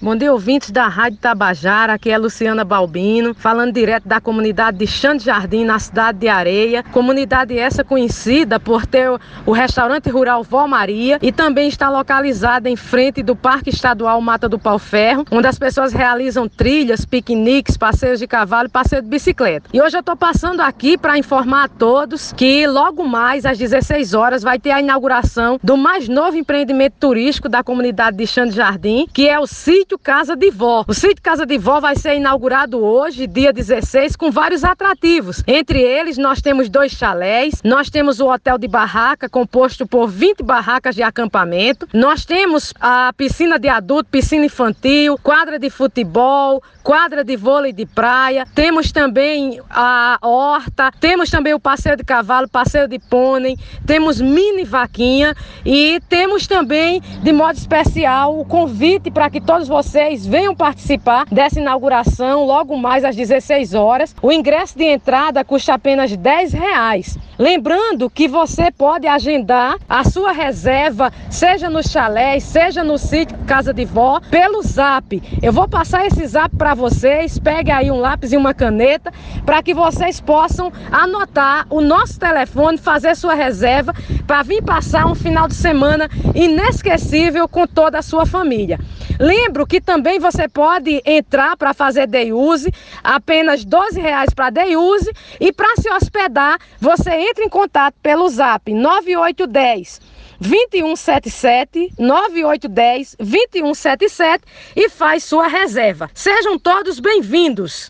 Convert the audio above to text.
Bom dia, ouvintes da Rádio Tabajara. Aqui é Luciana Balbino, falando direto da comunidade de Xande Jardim, na cidade de Areia. Comunidade essa conhecida por ter o restaurante rural Vó Maria e também está localizada em frente do Parque Estadual Mata do Pau Ferro, onde as pessoas realizam trilhas, piqueniques, passeios de cavalo passeio de bicicleta. E hoje eu estou passando aqui para informar a todos que logo mais, às 16 horas, vai ter a inauguração do mais novo empreendimento turístico da comunidade de Xande Jardim, que é o sítio sítio Casa de Vó. O sítio Casa de Vó vai ser inaugurado hoje, dia 16, com vários atrativos. Entre eles, nós temos dois chalés, nós temos o hotel de barraca, composto por 20 barracas de acampamento, nós temos a piscina de adulto, piscina infantil, quadra de futebol, quadra de vôlei de praia, temos também a horta, temos também o passeio de cavalo, passeio de pônei, temos mini vaquinha e temos também, de modo especial, o convite para que todos vocês vocês venham participar dessa inauguração logo mais às 16 horas. O ingresso de entrada custa apenas 10 reais. Lembrando que você pode agendar a sua reserva, seja no chalé, seja no sítio Casa de Vó, pelo zap. Eu vou passar esse zap para vocês. Pegue aí um lápis e uma caneta para que vocês possam anotar o nosso telefone, fazer sua reserva para vir passar um final de semana inesquecível com toda a sua família. Lembro que também você pode entrar para fazer day use, apenas 12 reais para day use e para se hospedar, você entra em contato pelo zap 9810 2177 9810 2177 e faz sua reserva. Sejam todos bem-vindos.